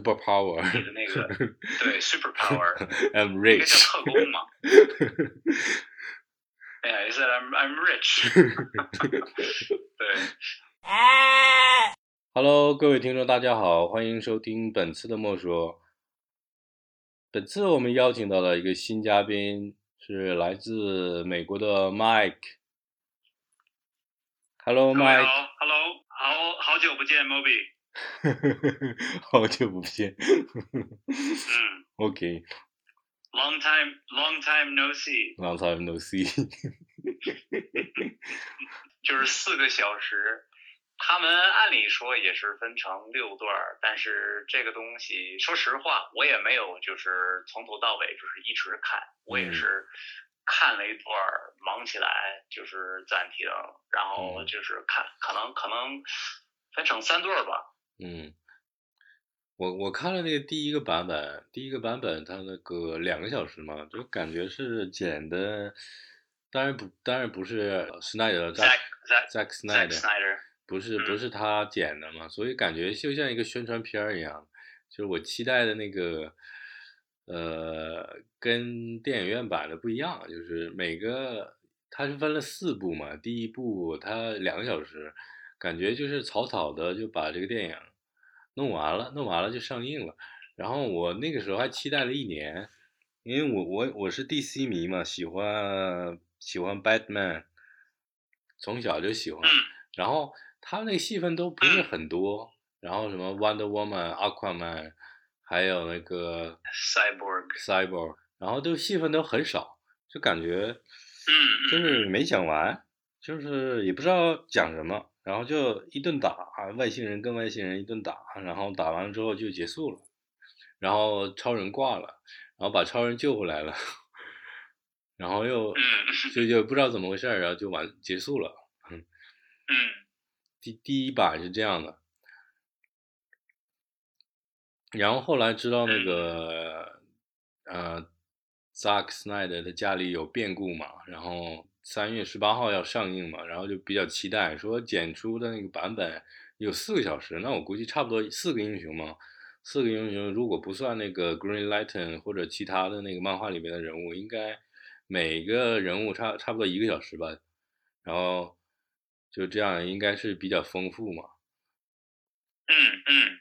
super power，那个对 super power，I'm 应该叫 rich，特工嘛。哎呀，he said I'm I'm rich 对，Hello，各位听众，大家好，欢迎收听本次的莫说。本次我们邀请到了一个新嘉宾，是来自美国的 Mike。Hello，Mike，，Hello，好好久不见，Moby。好久不见。嗯 OK，long、，Long time Long time no see. Long time no see。就是四个小时。他们按理说也是分成六段儿，但是这个东西，说实话，我也没有就是从头到尾就是一直看，我也嗯是看了一段儿，忙起来就是暂停，然后嗯就是看，可能可能分成三段儿吧。嗯，我我看了那个第一个版本，第一个版本它那个两个小时嘛，就感觉是剪的，当然不，当然不是 Snyder Zack Zack Zack Zack Snyder，Snyder，不是嗯不是。他剪的嘛，所以感觉就像一个宣传片儿一样，就是我期待的那个，呃，跟电影院版的不一样，就是每个它是分了四部嘛，第一部它两个小时，感觉就是草草的就把这个电影弄完了，弄完了就上映了。然后我那个时候还期待了一年，因为我我我是 DC 迷嘛，喜欢喜欢 Batman，从小就喜欢。嗯然后他那个戏份都不是很多，然后什么 Wonder Woman、Aquaman，还有那个，Cyborg，Cyborg，然后都戏份都很少，就感觉就是没讲完，就是也不知道讲什么，然后就一顿打，外星人跟外星人一顿打，然后打完了之后就结束了，然后超人挂了，然后把超人救回来了，然后又嗯。就就不知道怎么回事，然后就完结束了。嗯第第一版是这样的，然后后来知道那个呃，Zack Snyder 他家里有变故嘛，然后三月十八号要上映嘛，然后就比较期待，说剪出的那个版本有四个小时，那我估计差不多四个英雄嘛，四个英雄如果不算那个 Green Lantern 或者其他的那个漫画里面的人物，应该每个人物差差不多一个小时吧，然后。就这样应该是比较丰富嘛，嗯嗯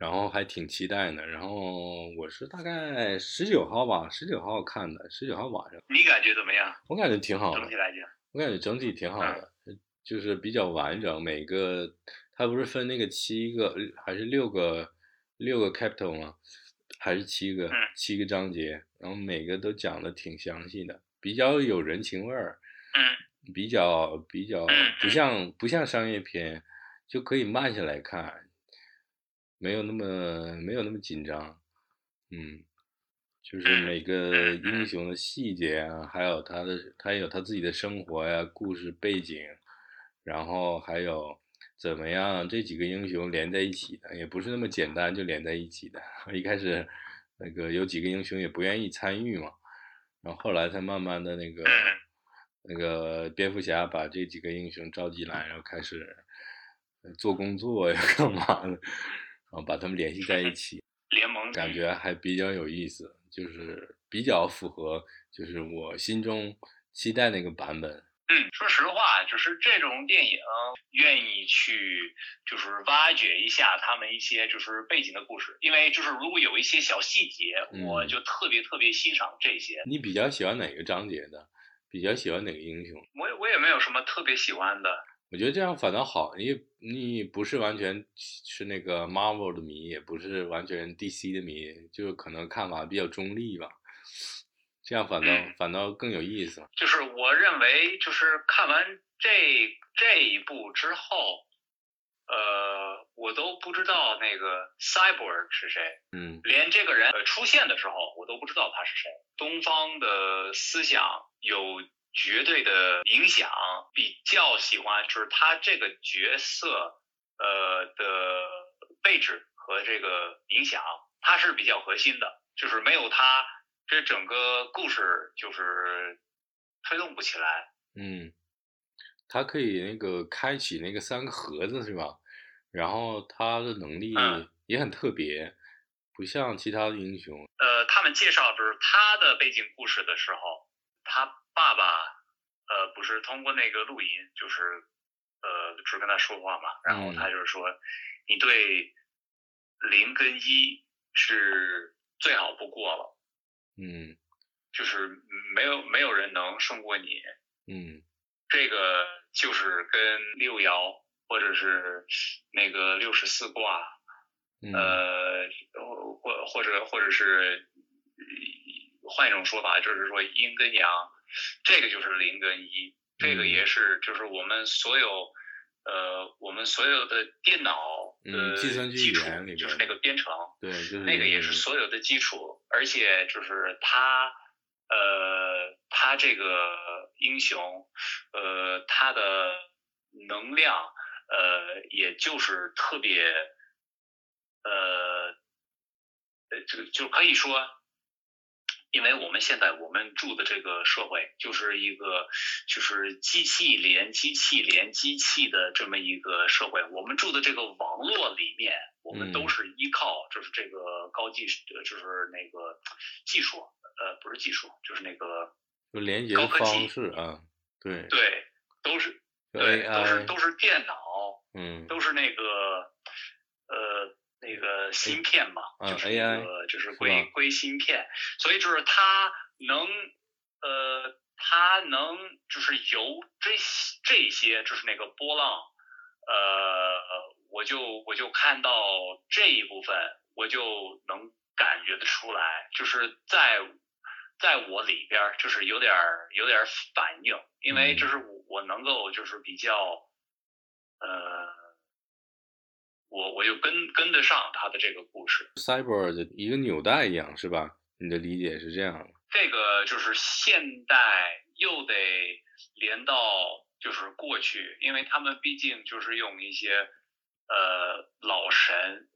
然后还挺期待的。然后我是大概十九号吧，十九号看的，十九号晚上，你感觉怎么样？我感觉挺好的整体，来讲，我感觉整体挺好的，就是比较完整。每个它不是分那个七个还是六个六个 capital 吗？还是七个嗯七个章节，然后每个都讲的挺详细的，比较有人情味儿。嗯比较比较嗯不像不像商业片，就可以慢下来看，没有那么没有那么紧张，嗯，就是嗯每个英雄的细节啊，还有他的他有他自己的生活呀、故事背景，然后还有怎么样这几个英雄连在一起的，也不是那么简单就连在一起的。一开始那个有几个英雄也不愿意参与嘛，然后后来才慢慢的那个。那个蝙蝠侠把这几个英雄召集来，然后开始做工作呀，干嘛的，然后把他们联系在一起，联盟感觉还比较有意思，就是比较符合就是我心中期待那个版本。嗯，说实话，就是这种电影愿意去就是挖掘一下他们一些就是背景的故事，因为就是如果有一些小细节，嗯我就特别特别欣赏这些。你比较喜欢哪个章节的？比较喜欢哪个英雄？我也我也没有什么特别喜欢的。我觉得这样反倒好，你你不是完全是那个 Marvel 的迷，也不是完全 DC 的迷，就可能看法比较中立吧。这样反倒嗯反倒更有意思。就是我认为，就是看完这这一部之后，呃，我都不知道那个 Cyborg 是谁。嗯连这个人呃出现的时候，我都不知道他是谁。东方的思想有绝对的影响，比较喜欢就是他这个角色呃的位置和这个影响，他是比较核心的，就是没有他，这整个故事就是推动不起来。嗯，他可以那个开启那个三个盒子是吧？然后他的能力嗯也很特别，不像其他的英雄。呃，他们介绍就是他的背景故事的时候，他爸爸呃不是通过那个录音，就是呃只跟他说话嘛，然后他就是说，你对零跟一是最好不过了，嗯。就是没有没有人能胜过你，嗯。这个就是跟六爻或者是那个六十四卦，嗯。呃，或或者或者是呃换一种说法，就是说阴跟阳，这个就是零跟一，这个嗯。也是就是我们所有呃我们所有的电脑嗯的计算机语基础就是那个编程，对，就是那个也是所有的基础，而且就是它，呃，它这个英雄，呃，它的能量，呃，也就是特别，呃，呃，这个就可以说，因为我们现在我们住的这个社会就是一个就是机器连机器连机器的这么一个社会，我们住的这个网络里面，我们都嗯。是依靠就是这个高技就是那个技术，呃，不是技术，就是那个就连接高科技方式啊，对，对，都是对，都是都是电脑，嗯。都是那个呃那个芯片嘛，啊就是那个就是硅硅芯片，所以就是它能呃它能就是由这些这些就是那个波浪，呃我就我就看到这一部分，我就能感觉得出来，就是在。在我里边儿就是有点儿有点儿反应，因为嗯。就是我我能够就是比较，呃，我我就跟跟得上他的这个故事。cyber 的一个纽带一样，是吧？你的理解是这样的。这个就是现代又得连到就是过去，因为他们毕竟就是用一些呃老神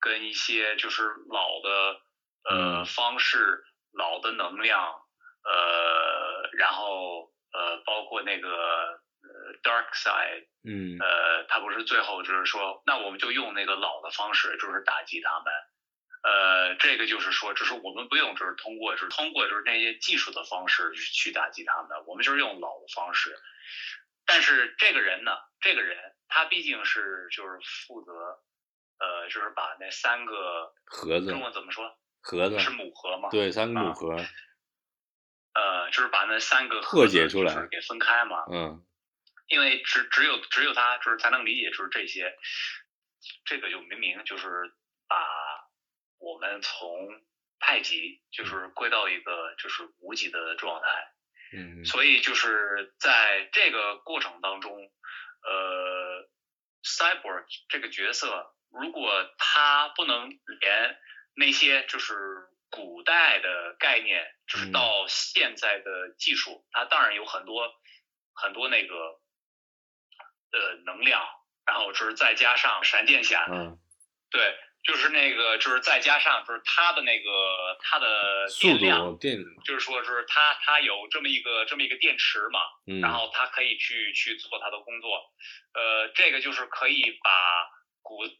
跟一些就是老的呃嗯方式、老的能量，呃，然后呃包括那个呃 dark side，嗯呃，他不是最后就是说，那我们就用那个老的方式，就是打击他们。呃，这个就是说，就是我们不用，就是通过，就是通过就是那些技术的方式去打击他们，我们就是用老的方式。但是这个人呢，这个人他毕竟是就是负责，呃，就是把那三个盒子中文怎么说？盒子是母盒嘛？对，三个母啊盒，呃，就是把那三个破解出来就是给分开嘛。嗯因为只只有只有他就是才能理解就是这些，这个就明明就是把我们从太极就是归到一个就是无极的状态，嗯。所以就是在这个过程当中，呃，cyborg 这个角色如果他不能连那些就是古代的概念，就是嗯。到现在的技术，它当然有很多很多那个呃能量，然后就是再加上闪电侠，嗯，对，就是那个就是再加上就是它的那个它的速电量，度电，就是说就是它它有这么一个这么一个电池嘛，嗯，然后它可以去去做它的工作，呃，这个就是可以把古代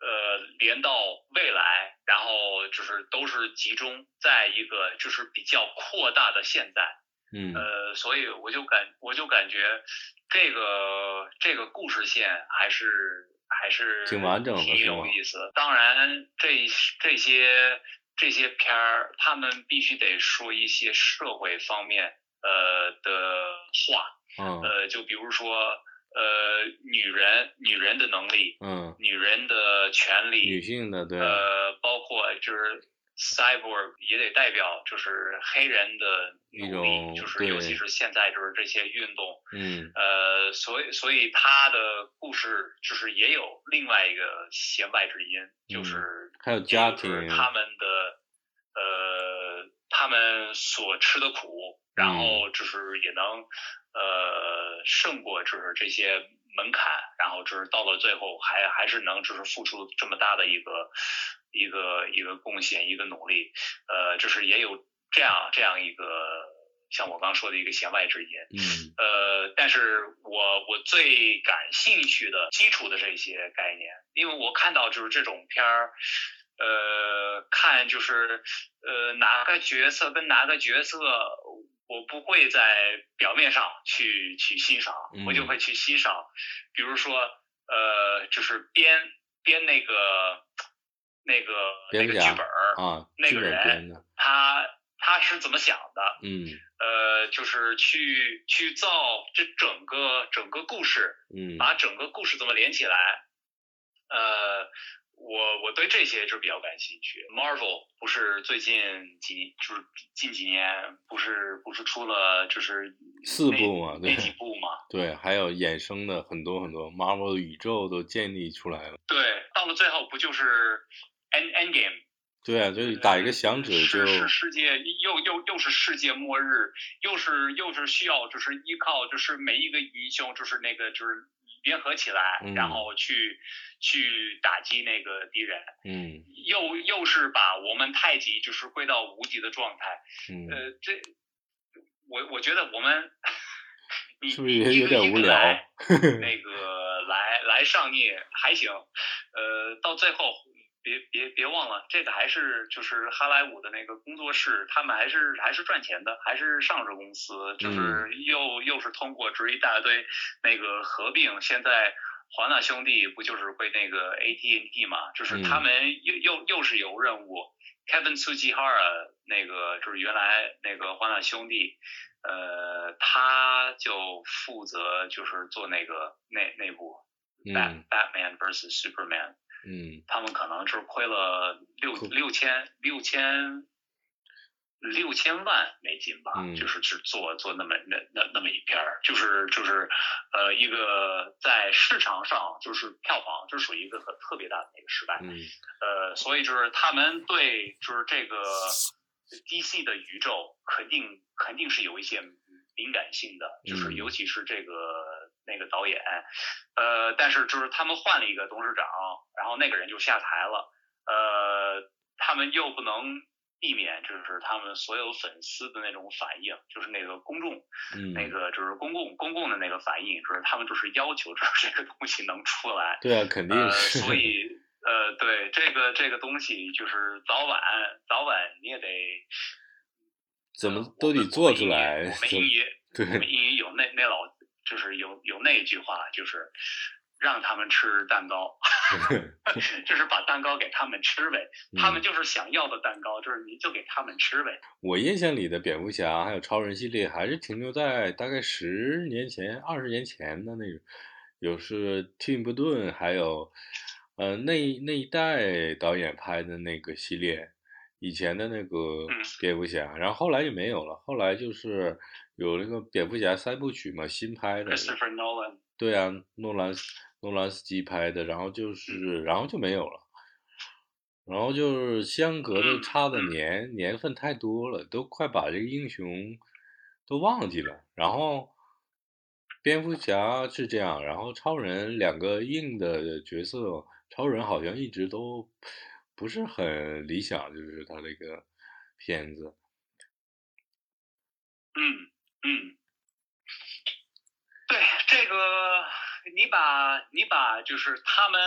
呃连到未来，然后就是都是集中在一个就是比较扩大的现在，嗯。呃，所以我就感我就感觉这个这个故事线还是还是挺完整的挺有意思。当然，这这些这些片儿，他们必须得说一些社会方面呃的话，嗯。呃，就比如说呃女人女人的能力，嗯，女人的权利，女性的对，呃，包括就是 cyborg 也得代表就是黑人的努力，就是尤其是现在就是这些运动，嗯呃，所以所以他的故事就是也有另外一个弦外之音，就嗯是还有家就是庭，他们的呃他们所吃的苦，然后就是也能呃胜过就是这些门槛，然后就是到了最后还还是能就是付出这么大的一个一个一个贡献一个努力，呃，就是也有这样这样一个像我刚说的一个弦外之音，嗯。呃，但是我我最感兴趣的基础的这些概念，因为我看到就是这种片儿，呃，看就是呃哪个角色跟哪个角色，我不会在表面上去去欣赏，我就会去欣赏，比如说呃就是编编那个那个那个剧本啊，那个人他他是怎么想的？嗯，呃，就是去去造这整个整个故事，嗯，把整个故事怎么连起来，呃。我我对这些就比较感兴趣。Marvel 不是最近几就是近几年不是不是出了就是四部嘛，那几部嘛，对，还有衍生的很多很多 Marvel 的宇宙都建立出来了。对，到了最后不就是 End End Game？对啊，就是打一个响指就。是世界又又又是世界末日，又是又是需要就是依靠就是每一个英雄就是那个就是。联合起来，然后去去打击那个敌人。嗯，又又是把我们太极就是归到无极的状态。嗯，呃，这我我觉得我们你是不是也有点无聊？那个来来上映还行，呃，到最后。别别别忘了，这个还是就是哈莱坞的那个工作室，他们还是还是赚钱的，还是上市公司，就是又又是通过这一大堆那个合并，现在华纳兄弟不就是归那个 AT&T 嘛，就是他们又又又是有任务，Kevin Tsujihara 那个就是原来那个华纳兄弟，呃，他就负责就是做那个那那部 Batman vs Superman。嗯，他们可能是亏了六六千六千六千万美金吧，就是去做做那么那那那么一片儿，就是就是呃一个在市场上就是票房，就属于一个很特别大的一个失败。嗯，呃，所以就是他们对就是这个 DC 的宇宙肯定肯定是有一些敏感性的，就是尤其是这个。那个导演，呃，但是就是他们换了一个董事长，然后那个人就下台了，呃，他们又不能避免，就是他们所有粉丝的那种反应，就是那个公众，那个就是公共公共的那个反应，就是他们就是要求 这个东西能出来，对啊，肯定是，所以 呃，对这个这个东西就是早晚早晚你也得怎么都得做出来，我们英语，我们英语有那那老。就是有有那句话，就是让他们吃蛋糕，就是把蛋糕给他们吃呗。他们就是想要的蛋糕，就是你就给他们吃呗。我印象里的蝙蝠侠还有超人系列，还是停留在大概十年前、二十年前的那种，有是蒂姆·伯顿，还有呃那那一代导演拍的那个系列，以前的那个蝙蝠侠，然后后来就没有了，后来就是。有那个蝙蝠侠三部曲嘛，新拍的。Christopher Nolan 对啊，诺兰诺兰斯基拍的，然后就是，然后就没有了，然后就是相隔的差的年年份太多了，都快把这个英雄都忘记了。然后蝙蝠侠是这样，然后超人两个硬的角色，超人好像一直都不是很理想，就是他这个片子。嗯。嗯，对这个，你把你把就是他们，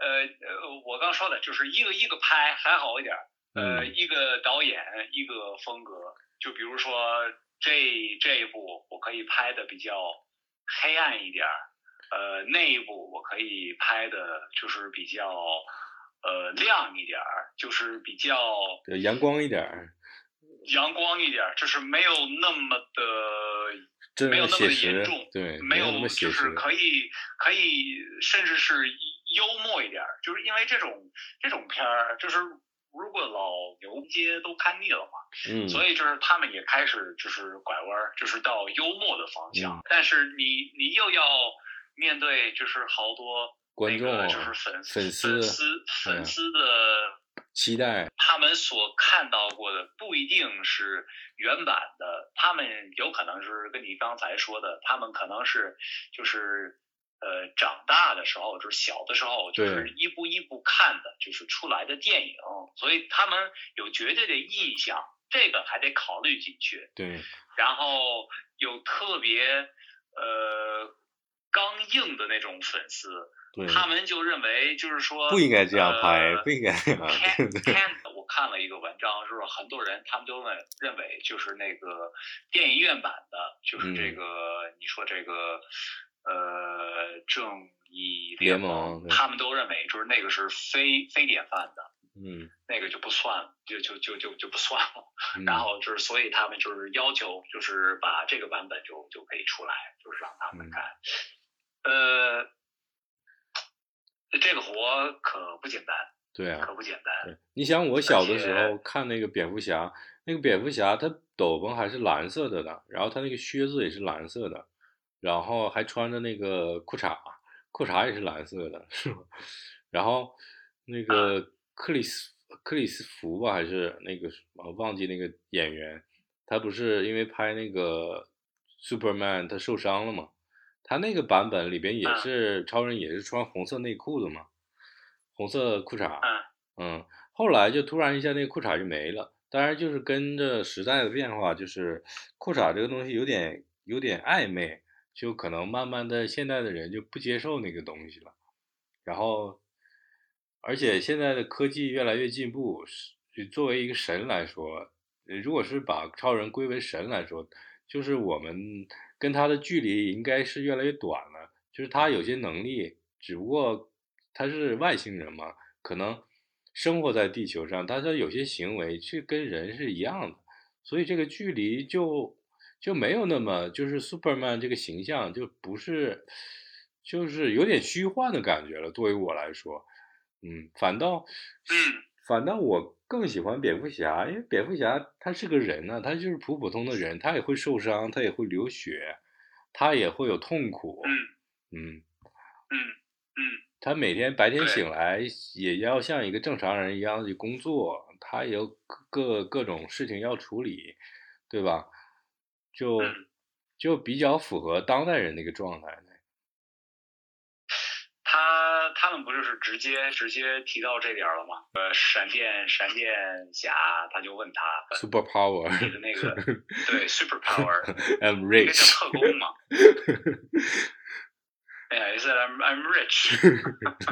呃呃，我刚说的就是一个一个拍还好一点，呃，一个导演一个风格，就比如说这这一部我可以拍的比较黑暗一点，呃，那一部我可以拍的就是比较呃亮一点，就是比较阳光一点。阳光一点，就是没有那么的，没有那么的严重，对，没有就是可以可以，甚至是幽默一点，就是因为这种这种片儿，就是如果老牛街都看腻了嘛，嗯，所以就是他们也开始就是拐弯，就是到幽默的方向，但是你你又要面对就是好多观众，就是粉粉丝粉丝粉丝的。期待他们所看到过的不一定是原版的，他们有可能是跟你刚才说的，他们可能是就是呃长大的时候，就是小的时候，就是一步一步看的，就是出来的电影，所以他们有绝对的印象，这个还得考虑进去。对，然后有特别呃刚硬的那种粉丝，他们就认为就是说不应该这样拍，呃不应该这样，Can 对对。Can，我看了一个文章，就是很多人他们都认认为，就是那个电影院版的，就是这嗯个、你说这个呃正义联盟，盟他们都认为就是那个是非非典范的，嗯，那个就不算，就就就就就不算了。嗯。然后就是所以他们就是要求就是把这个版本就就可以出来，就是让他嗯。们看。呃，这个活可不简单，对啊，可不简单。你想我小的时候看那个蝙蝠侠，那个蝙蝠侠他斗篷还是蓝色的呢，然后他那个靴子也是蓝色的，然后还穿着那个裤衩，裤衩也是蓝色的，是吧？然后那个克里斯克里斯福吧，还是那个我忘记那个演员，他不是因为拍那个 Superman 他受伤了嘛？他那个版本里边也嗯是超人也是穿红色内裤的嘛，红色裤衩。嗯嗯，后来就突然一下那个裤衩就没了。当然就是跟着时代的变化，就是裤衩这个东西有点有点暧昧，就可能慢慢的现在的人就不接受那个东西了。然后，而且现在的科技越来越进步，是作为一个神来说，呃如果是把超人归为神来说，就是我们跟他的距离应该是越来越短了。就是他有些能力，只不过他是外星人嘛，可能生活在地球上，但是有些行为却跟人是一样的，所以这个距离就就没有那么，就是 Superman 这个形象就不是，就是有点虚幻的感觉了。对于我来说，嗯，反倒，嗯反倒我更喜欢蝙蝠侠，因为蝙蝠侠他是个人呢、他就是普普通的人，他也会受伤，他也会流血，他也会有痛苦，嗯嗯。嗯嗯他每天白天醒来也要像一个正常人一样去工作，他也有各各各种事情要处理，对吧？就嗯就比较符合当代人的一个状态。他他们不就是直接直接提到这点儿了吗？呃，闪电闪电侠他就问他 Super power, 你的那个 对 super power I'm 应该叫 rich. 特工嘛？哎呀，也是 I'm I'm rich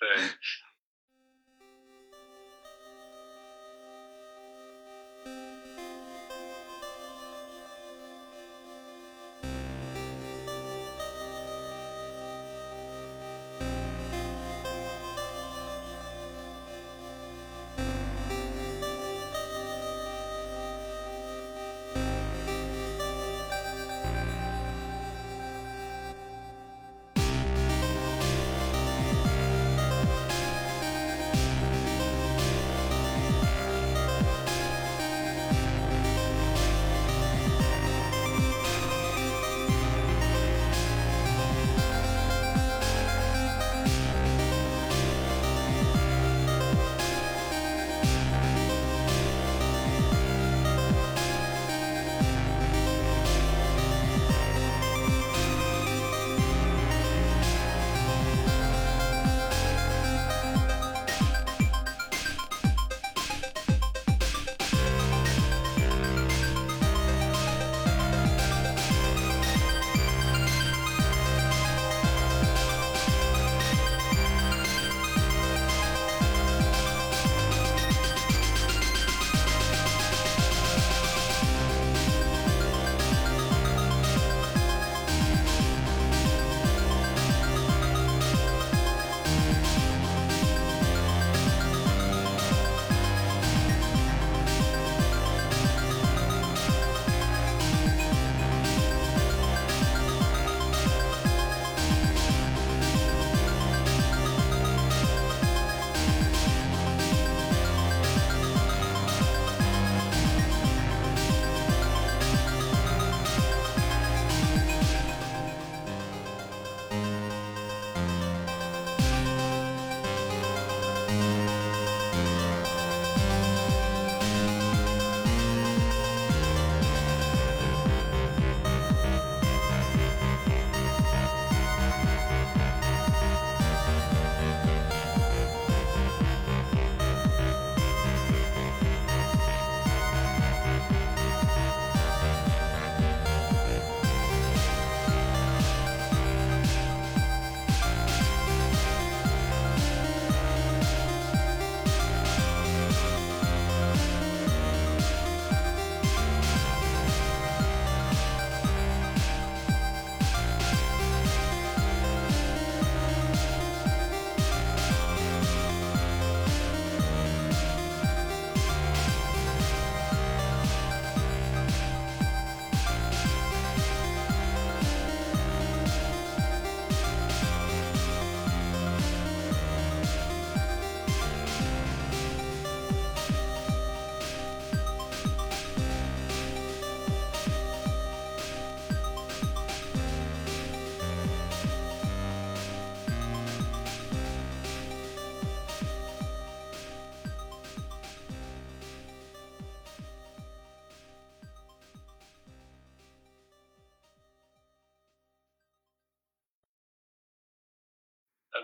对。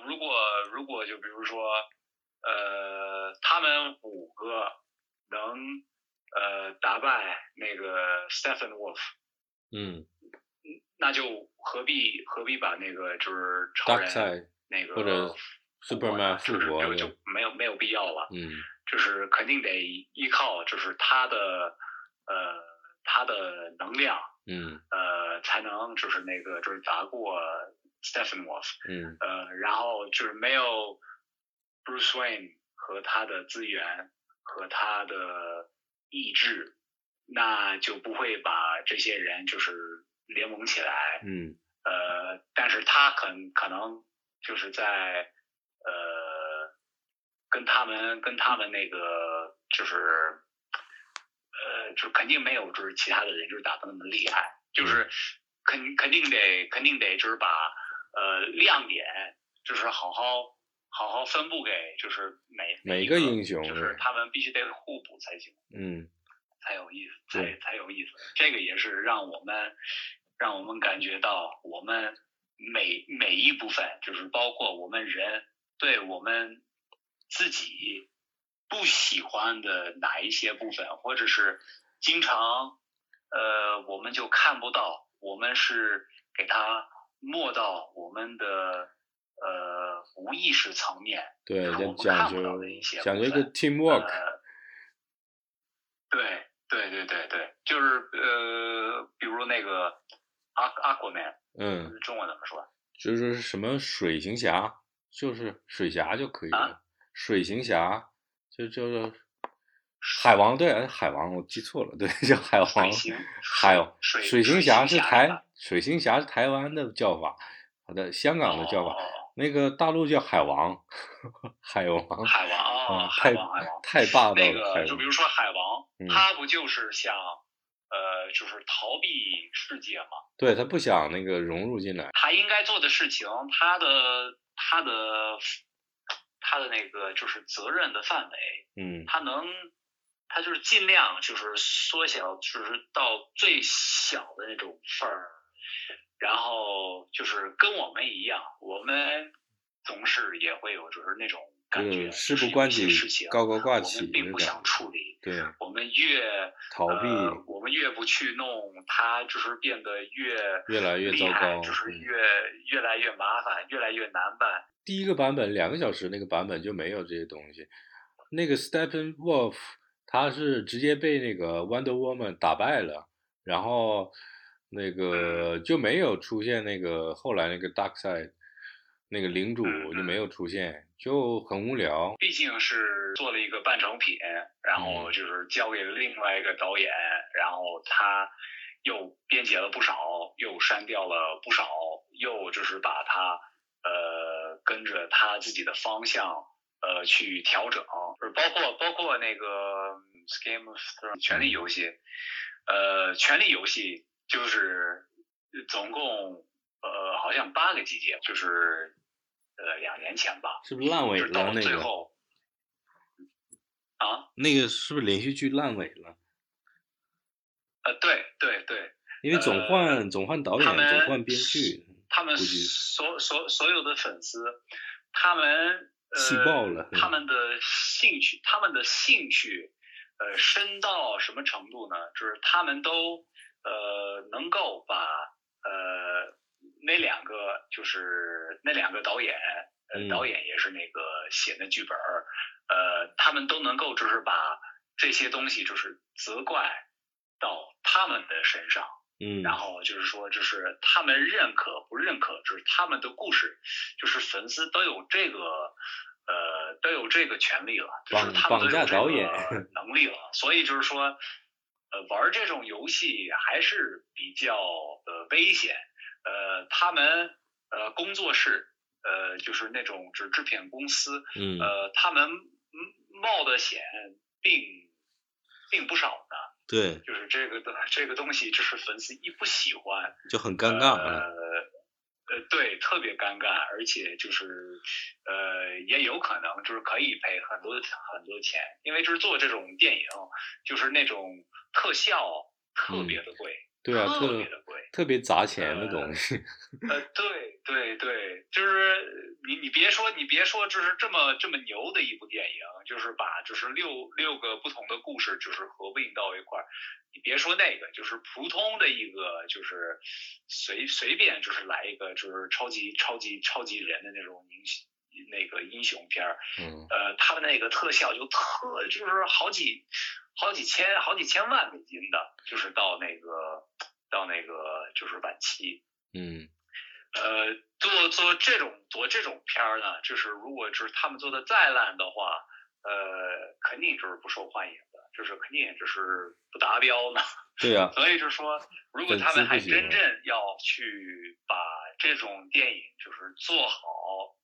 如果如果就比如说，呃，他们五个能呃打败那个 Stephen Wolf，嗯那就何必何必把那个就是超人那个或者 Superman 呢就是复活就就没有没有必要了。嗯就是肯定得依靠就是他的呃他的能量嗯呃才能就是那个就是打过 Stephen Wolf 嗯。呃然后就是没有 Bruce Wayne 和他的资源和他的意志，那就不会把这些人就是联盟起来。嗯。呃，但是他很可能就是在呃跟他们跟他们那个就是呃就肯定没有就是其他的人就是打的那么厉害，就是肯肯定得肯定得就是把呃亮点就是好好好好分布给就是每每一个英雄就是他们必须得互补才行。嗯才有意思，才才有意思。这个也是让我们让我们感觉到，我们每每一部分，就是包括我们人对我们自己不喜欢的哪一些部分，或者是经常呃我们就看不到，我们是给它没到我们的呃无意识层面，对，讲究讲究一个 teamwork，呃，对对对对对，就是呃，比如那个阿阿国 man，嗯，中文怎么说？就是什么水行侠，就是水侠就可以了，啊水行侠就叫做海王，对，海王我记错了，对，叫海王海水水行侠是台水行侠是台湾的叫法，好的，香港的叫法，哦。那个大陆叫海王，海王，海王啊哦，海太王海王，太霸道那了，就比，如说海王嗯，他不就是想呃，就是逃避世界吗？对他不想那个融入进来，他应该做的事情，他的他的他的那个就是责任的范围，嗯。他能，他就是尽量就是缩小，就是到最小的那种份儿，然后就是跟我们一样，我们总是也会有就是那种感觉，事不关己事情，高高挂起我起们并不想处理，对，我们越逃避呃，我们越不去弄，它就是变得越越来越糟糕就是嗯越越来越麻烦，越来越难办。第一个版本两个小时那个版本就没有这些东西。那个 Stephen Wolf 他是直接被那个 Wonder Woman 打败了，然后那个就没有出现那个后来那个 Darkseid 那个领主就没有出现，就很无聊。毕竟是做了一个半成品，然后嗯就是交给了另外一个导演，然后他又编辑了不少，又删掉了不少，又就是把它呃跟着他自己的方向呃去调整，就是包括包括那个嗯 Game of Thrones 权力游戏，呃，权力游戏就是总共呃好像八个季节，就是呃两年前吧，是不是烂尾就是到了？那个最后。啊，那个是不是连续剧烂尾了？呃，对对对，因为总换、总换导演，总换编剧，他们所所所有的粉丝，他们呃气爆了他们的兴趣，他们的兴趣，呃，深到什么程度呢？就是他们都呃能够把呃那两个就是那两个导演，呃，嗯导演也是那个写的剧本儿，呃，他们都能够就是把这些东西就是责怪到他们的身上。嗯，然后就是说，就是他们认可不认可，就是他们的故事，就是粉丝都有这个呃都有这个权利了，就是他们都有这个能 力了，所以就是说，呃，玩这种游戏还是比较呃危险，呃，他们呃工作室呃就是那种就是制片公司，嗯。呃，他们嗯冒的险并并不少的。对，就是这个的这个东西，就是粉丝一不喜欢，就很尴尬呃。呃，对，特别尴尬，而且就是呃，也有可能就是可以赔很多很多钱，因为就是做这种电影，就是那种特效特别的贵，对啊，特别的贵，特别砸钱的东西。呃，对对对，就是你你别说你别说，就是这么这么牛的一部电影，就是把就是六六个不同的故事就是合并到一块儿。你别说那个，就是普通的一个，就是随随便就是来一个，就是超级超级超级人的那种英雄那个英雄片儿。嗯。呃，他的那个特效就特就是好几好几千好几千万美金的，就是到那个到那个就是晚期。嗯。呃，做做这种做这种片儿呢，就是如果就是他们做的再烂的话，呃，肯定就是不受欢迎的，就是肯定就是不达标呢。对呀。所以就是说，如果他们还真正要去把这种电影就是做好，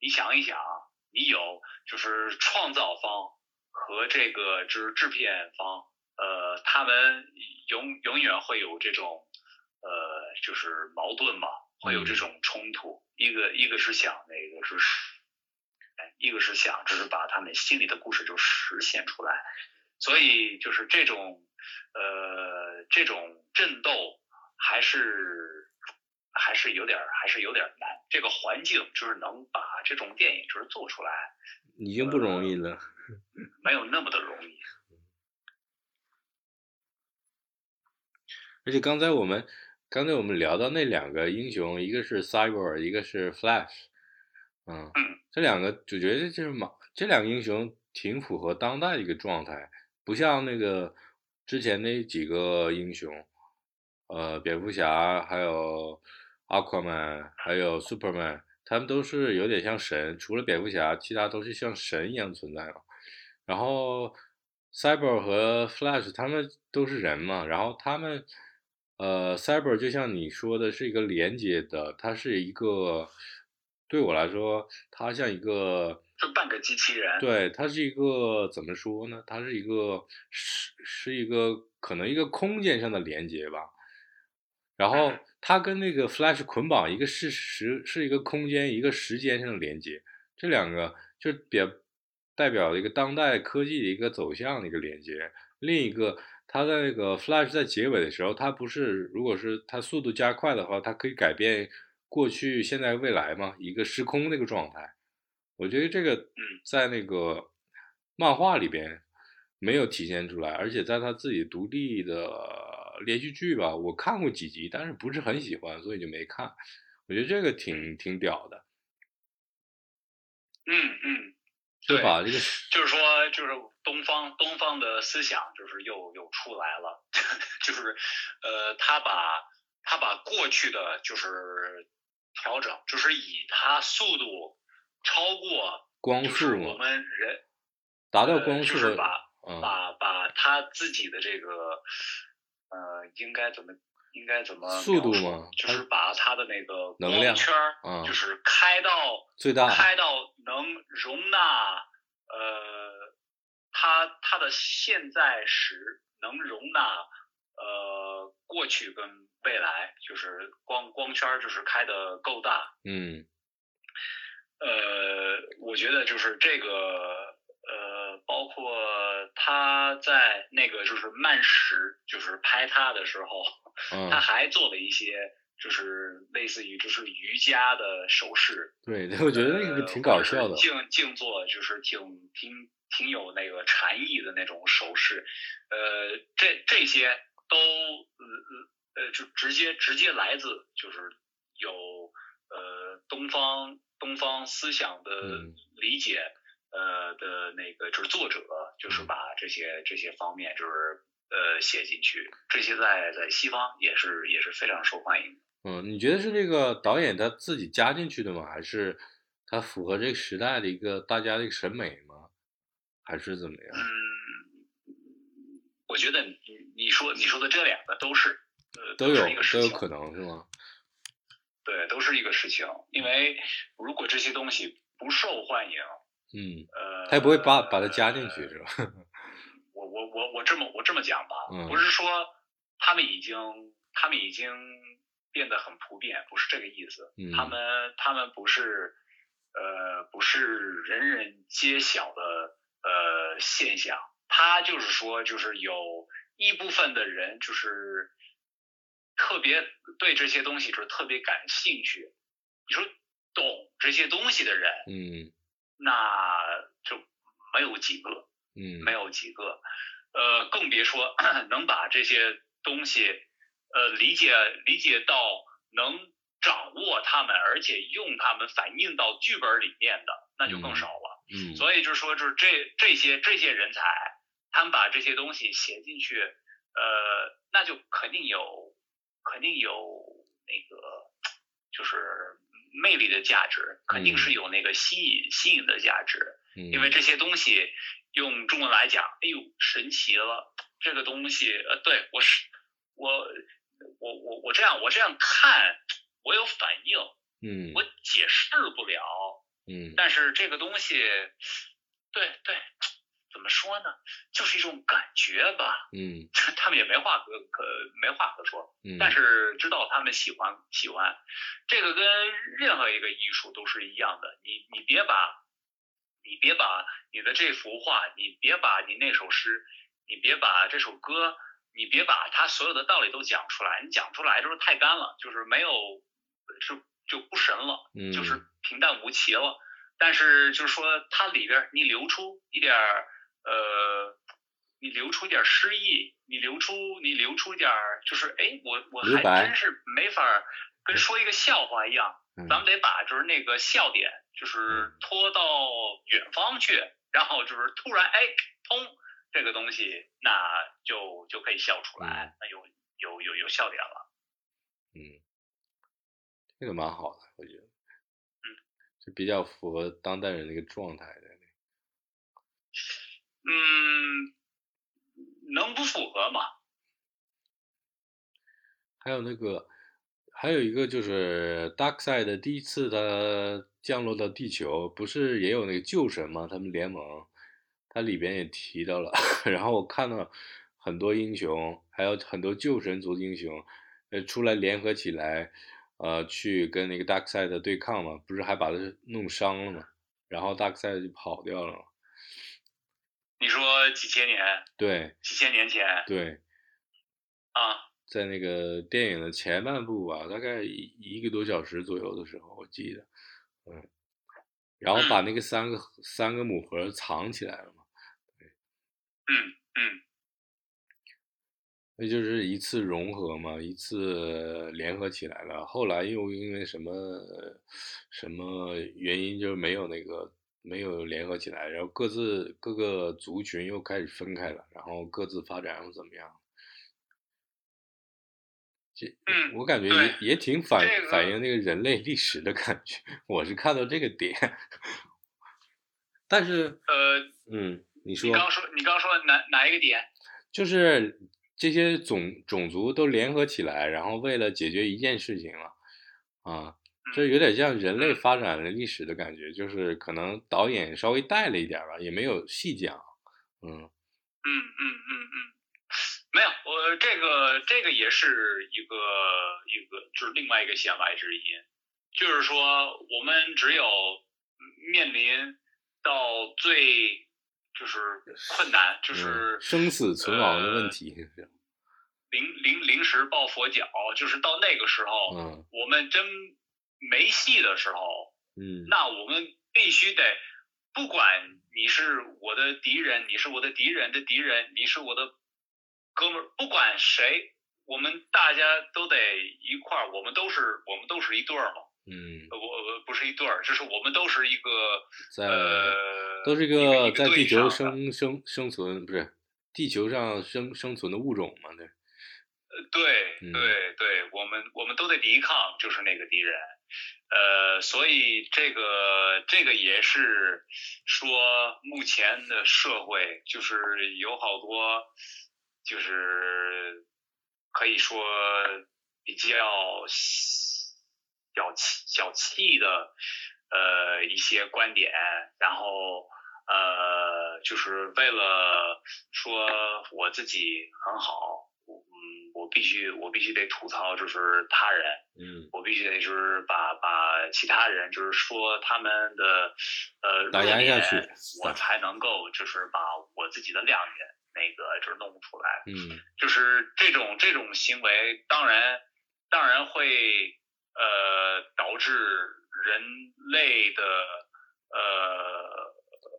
你想一想，你有就是创造方和这个就是制片方，呃，他们永永远会有这种呃就是矛盾嘛。会有这种冲突，一个一个是想那个是，一个是想就是把他们心里的故事就实现出来，所以就是这种呃这种战斗还是还是有点还是有点难，这个环境就是能把这种电影就是做出来，已经不容易了，没有那么的容易，而且刚才我们。刚才我们聊到那两个英雄，一个是 Cyber，一个是 Flash，嗯，这两个主角就是嘛，这两个英雄挺符合当代一个状态，不像那个之前那几个英雄，呃，蝙蝠侠，还有 Aquaman，还有 Superman，他们都是有点像神，除了蝙蝠侠，其他都是像神一样存在嘛。然后 Cyber 和 Flash 他们都是人嘛，然后他们。呃，Cyber 就像你说的，是一个连接的，它是一个，对我来说，它像一个，就半个机器人。对，它是一个怎么说呢？它是一个是是一个可能一个空间上的连接吧。然后它跟那个 Flash 捆绑，一个是时是一个空间，一个时间上的连接，这两个就表代表了一个当代科技的一个走向的一个连接，另一个。它在那个 Flash 在结尾的时候，它不是，如果是它速度加快的话，它可以改变过去、现在、未来嘛，一个时空那个状态。我觉得这个在那个漫画里边没有体现出来，而且在他自己独立的连续剧吧，我看过几集，但是不是很喜欢，所以就没看。我觉得这个挺挺屌的。嗯嗯。就把这个，就是说，就是东方东方的思想，就是又又出来了，就是呃，他把他把过去的就是调整，就是以他速度超过光速，我们人达到光速，就是把把把他自己的这个呃，应该怎么？应该怎么速度吗？就是把它的那个光圈儿，就是开到最大，开到能容纳呃，它它的现在时能容纳呃过去跟未来，就是光光圈就是开的够大。嗯。呃，我觉得就是这个呃，包括他在那个就是慢时，就是拍他的时候。他还做了一些，就是类似于就是瑜伽的手势。对，我觉得那个挺搞笑的。静静坐就是挺挺挺有那个禅意的那种手势。呃，这这些都呃呃就直接直接来自就是有呃东方东方思想的理解呃的那个就是作者就是把这些这些方面就是。呃，写进去，这些在在西方也是也是非常受欢迎。嗯，你觉得是这个导演他自己加进去的吗？还是他符合这个时代的一个大家的一个审美吗？还是怎么样？嗯，我觉得你你说你说的这两个都是呃都有都有可能是吗？对，都是一个事情。因为如果这些东西不受欢迎，嗯，呃，他也不会把把它加进去，是吧？我我我这么我这么讲吧，不是说他们已经他们已经变得很普遍，不是这个意思。他们他们不是呃不是人人皆晓的呃现象，他就是说就是有一部分的人就是特别对这些东西就是特别感兴趣，你说懂这些东西的人，嗯。那就没有几个，嗯。没有几个，呃，更别说 能把这些东西，呃，理解理解到能掌握他们，而且用他们反映到剧本里面的，那就更少了。嗯所以就是说，就是这这些这些人才，他们把这些东西写进去，呃，那就肯定有肯定有那个就是魅力的价值，肯定是有那个吸引吸引的价值。嗯，因为这些东西用中文来讲，哎呦，神奇了！这个东西，呃，对我是我我我我这样我这样看，我有反应，嗯我解释不了，嗯但是这个东西，对对，怎么说呢？就是一种感觉吧。嗯 他们也没话可可没话可说，嗯，但是知道他们喜欢喜欢，这个跟任何一个艺术都是一样的。你你别把，你别把你的这幅画，你别把你那首诗，你别把这首歌，你别把它所有的道理都讲出来。你讲出来就是太干了，就是没有，就就不神了，嗯就是平淡无奇了。但是就是说，它里边你留出一点儿呃。你留出一点诗意，你留出你留出一点儿，就是哎，我我还真是没法跟说一个笑话一样，嗯咱们得把就是那个笑点，就是嗯拖到远方去，然后就是突然哎通这个东西，那就就可以笑出来，那有有有有笑点了。嗯，这个蛮好的，我觉得，嗯，就比较符合当代人的一个状态的。嗯，能不符合吗？还有那个，还有一个就是 Darkseid 第一次他降落到地球，不是也有那个旧神吗？他们联盟，它里边也提到了。然后我看到很多英雄，还有很多旧神族英雄，呃，出来联合起来，呃，去跟那个 Darkseid 对抗嘛，不是还把他弄伤了嘛？然后 Darkseid 就跑掉了嘛。你说几千年，对几千年前对，啊？在那个电影的前半部吧，大概一一个多小时左右的时候，我记得，嗯，然后把那个三个三个母盒藏起来了嘛，对嗯嗯那就是一次融合嘛，一次联合起来了。后来又因为什么什么原因，就没有那个没有联合起来，然后各自各个族群又开始分开了，然后各自发展又怎么样？这嗯我感觉对也也挺反这个反映那个人类历史的感觉，我是看到这个点，但是呃，嗯，你说你刚说你刚说哪哪一个点？就是这些种种族都联合起来，然后为了解决一件事情了，啊，这有点像人类发展的历史的感觉，就是可能导演稍微带了一点吧，也没有细讲，嗯。嗯嗯嗯嗯，没有，我这个这个也是一个一个就是另外一个弦外之音，就是说我们只有面临到最就是困难，就是嗯生死存亡的问题，临临临时抱佛脚，就是到那个时候，嗯我们真没戏的时候，嗯那我们必须得，不管你是我的敌人，你是我的敌人的敌人，你是我的哥们儿，不管谁，我们大家都得一块儿，我们都是我们都是一对儿嘛。嗯，呃我我不是一对儿，就是我们都是一个在呃，都是个在地球生生生存，不是地球上生生存的物种嘛？对，对嗯对对，我们我们都得抵抗，就是那个敌人。呃，所以这个这个也是说，目前的社会就是有好多，就是可以说比较小气小气的呃一些观点，然后呃就是为了说我自己很好，嗯，我必须我必须得吐槽就是他人，嗯我必须得就是把把其他人就是说他们的呃打压下去我才能够就是把我我自己的亮点，那个就是弄不出来。嗯就是这种这种行为，当然当然会呃导致人类的呃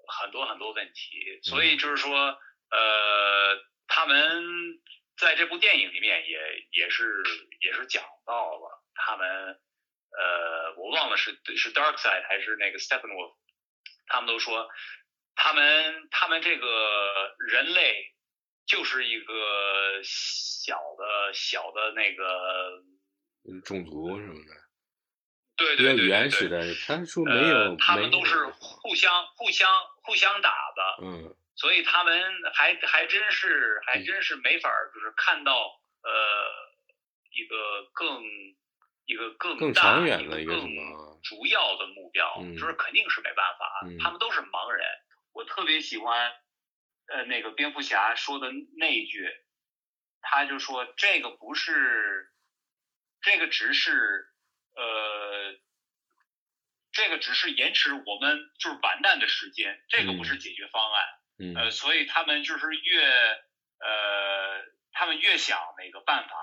很多很多问题，所以就是说呃他们在这部电影里面也也是也是讲到了他们呃我忘了是是 Dark Side 还是那个 Steppenwolf，他们都说他们他们这个人类就是一个小的小的那个，嗯，种族什么的，对对对对对，原始的，他说没有，呃，他们都是互相互相互相打的，嗯所以他们还还真是还真是没法儿就是看到呃一个更一个更长远的一一个主要的目标，嗯就是肯定是没办法，嗯他们都是盲人。我特别喜欢呃那个蝙蝠侠说的那一句，他就说这个不是，这个只是呃。这个只是延迟我们就是完蛋的时间，这个不是解决方案。嗯呃，所以他们就是越呃，他们越想那个办法，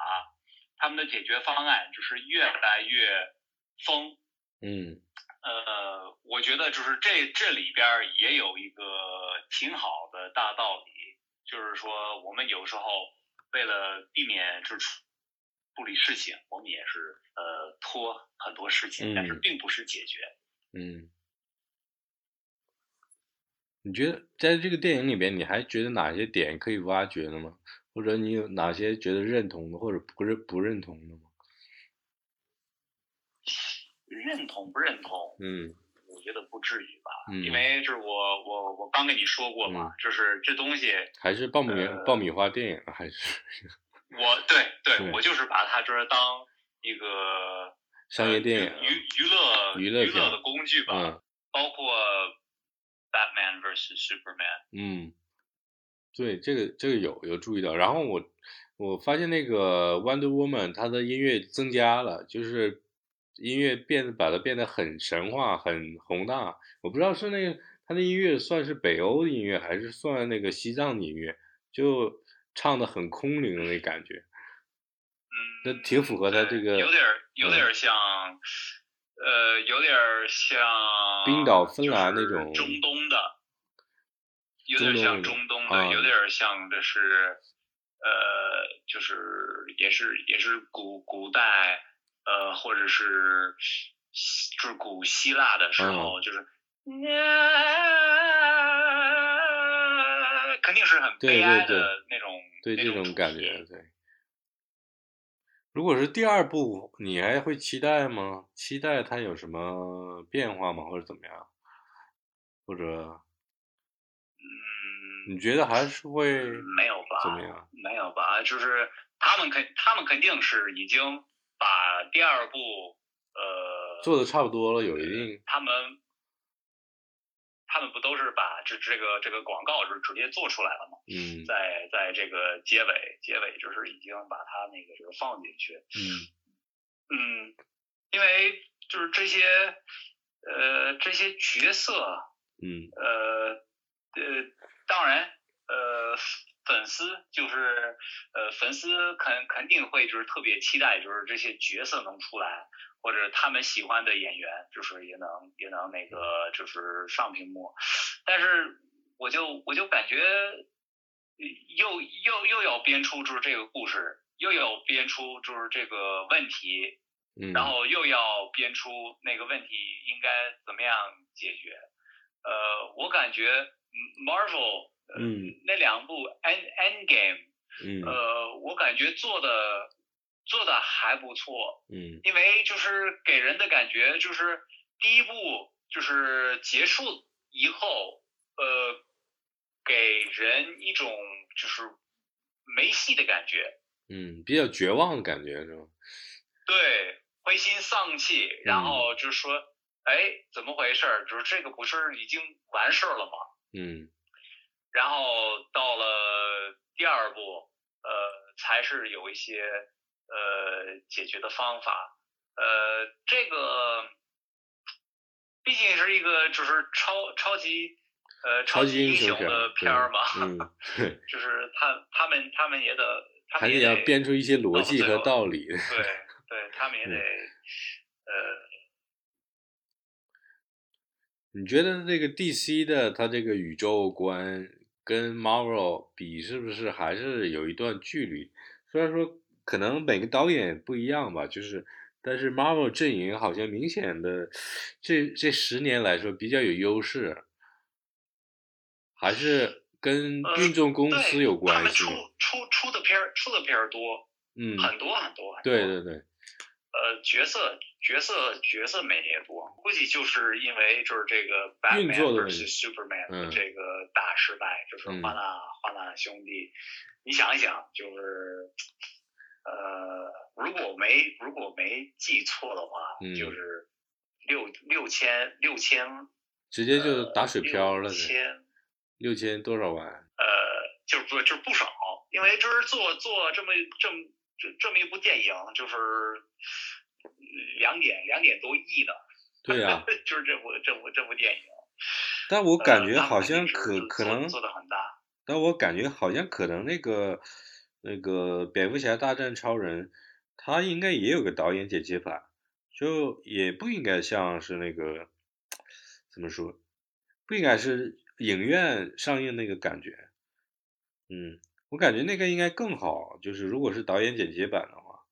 他们的解决方案就是越来越疯。嗯呃，我觉得就是这这里边儿也有一个挺好的大道理，就是说我们有时候为了避免就是处理事情，我们也是呃拖很多事情，但是嗯并不是解决。嗯，你觉得在这个电影里边，你还觉得哪些点可以挖掘的吗？或者你有哪些觉得认同的，或者不是不认同的吗？认同不认同？嗯我觉得不至于吧，嗯因为就是我我我刚跟你说过嘛，就是这东西，还是爆米、呃爆米花电影，还是我对对 对我就是把它就是当一个商业电影呃娱娱娱乐娱乐娱乐的工具吧，嗯包括 Batman vs Superman，嗯，对，这个这个有有注意到。然后我我发现那个 Wonder Woman 它的音乐增加了，就是音乐变得把它变得很神话、很宏大。我不知道是那个它的音乐算是北欧的音乐，还是算那个西藏的音乐，就唱的很空灵的那感觉。嗯，那挺符合他这个有点儿有点儿像，呃，有点儿像冰岛芬兰那种中东的，有点儿像中中东的，有点儿像这是，呃，就是也是也是古古代，呃，或者是就是古希腊的时嗯候，就是。肯定是很对悲哀对的那种，对这种那主题感觉，对。如果是第二部，你还会期待吗？期待它有什么变化吗？或者怎么样？或者嗯，你觉得还是会没有吧？怎么样？没有吧？就是他们肯，他们肯定是已经把第二部，呃，做的差不多了，有一定他们，他们不都是把这这个这个广告是直接做出来了吗？嗯。在在这个结尾，结尾就是已经把它那个就是放进去，嗯。嗯，因为就是这些，呃，这些角色，嗯。呃呃，当然，呃，粉丝就是呃，粉丝肯肯定会就是特别期待，就是这些角色能出来，或者他们喜欢的演员，就是也能也能那个就是上屏幕，但是我就我就感觉又又又要编出就是这个故事，又要编出就是这个问题，嗯，然后又要编出那个问题应该怎么样解决。呃，我感觉嗯 Marvel 呃嗯那两部 End End Game，嗯呃，我感觉做的做的还不错，嗯因为就是给人的感觉就是第一部就是结束以后，呃，给人一种就是没戏的感觉，嗯，比较绝望的感觉是吗？对，灰心丧气，然嗯后就是说，哎，怎么回事儿？就是这个不是已经完事儿了吗？嗯然后到了第二部，呃，才是有一些呃解决的方法。呃，这个毕竟是一个就是超超级呃超级英雄的片儿嘛，嗯，对，就是他他们他们也得，他还得要们也得编出一些逻辑和道理。对 对，他们也得呃。你觉得这个 DC 的它这个宇宙观跟 Marvel 比，是不是还是有一段距离？虽然说可能每个导演不一样吧，就是但是 Marvel 阵营好像明显的这这十年来说比较有优势，还是跟运动公司有关系。出出出的片儿出的片儿多，嗯，很多很多很多。对对对。呃，角色角色角色美也多，估计就是因为就是这个 Batman Superman 的这个大失败，就是华纳华纳兄弟，你想一想，就是呃，如果没如果没记错的话，就是六六千六千，直接就打水漂了，六千六千多少万？呃，就是不就是不少，因为就是做做这么这么。这这么一部电影就是两点两点多亿的，对呀，就是这部这部这部电影。但我感觉好像可可能做的很大。但我感觉好像可能那个那个蝙蝠侠大战超人，他应该也有个导演剪接版，就也不应该像是那个怎么说，不应该是影院上映那个感觉，嗯。我感觉那个应该更好，就是如果是导演剪辑版的话，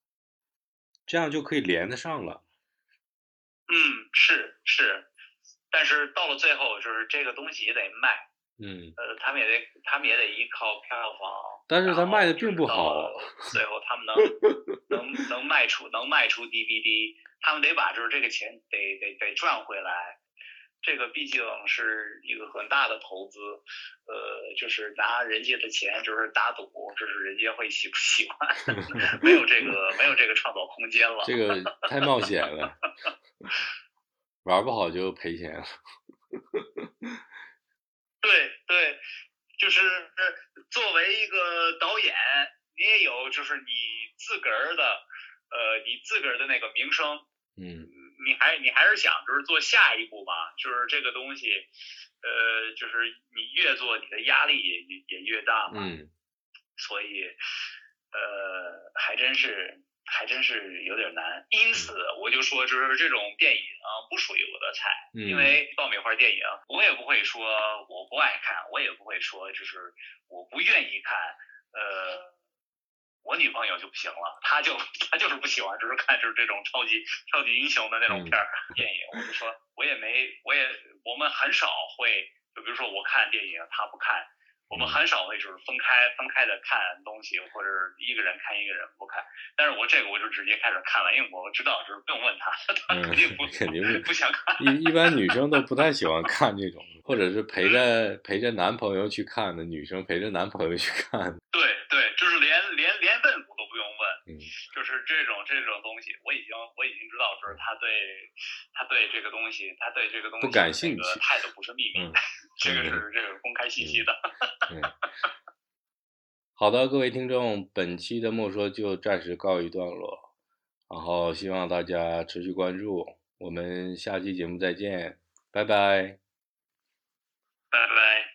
这样就可以连得上了。嗯，是是，但是到了最后，就是这个东西也得卖。嗯。呃，他们也得，他们也得依靠票房。但是他卖的并不好。最后他们能 能能卖出能卖出 DVD，他们得把就是这个钱得得得赚回来。这个毕竟是一个很大的投资，呃，就是拿人家的钱就是打赌，就是人家会喜不 喜欢，没有这个没有这个创造空间了。这个 太冒险了，玩不好就赔钱了。对对，就是作为一个导演，你也有就是你自个儿的，呃，你自个儿的那个名声，嗯。你还你还是想就是做下一步吧？就是这个东西，呃，就是你越做你的压力也也也越大嘛。嗯。所以，呃，还真是还真是有点难。因此，我就说就是这种电影啊不属于我的菜，因为爆米花电影我也不会说我不爱看，我也不会说就是我不愿意看，呃。我女朋友就不行了，她就她就是不喜欢，就是看就是这种超级超级英雄的那种片儿电影。我就说，我也没，我也我们很少会，就比如说我看电影，她不看，我们很少会就是分开分开的看东西，或者一个人看一个人不看。但是我这个我就直接开始看了，因为我知道就是不用问他，他肯定不肯定不想看。一一般女生都不太喜欢看这种，或者是陪着陪着男朋友去看的，女生陪着男朋友去看。对对，就是连连连问不用问，嗯，就是这种这种东西，我已经我已经知道，就是他对他对这个东西，他对这个东西不感兴趣，态度不是秘密，这个是这个公开信息的。好的，各位听众，本期的莫说就暂时告一段落，然后希望大家持续关注，我们下期节目再见，拜拜，拜拜。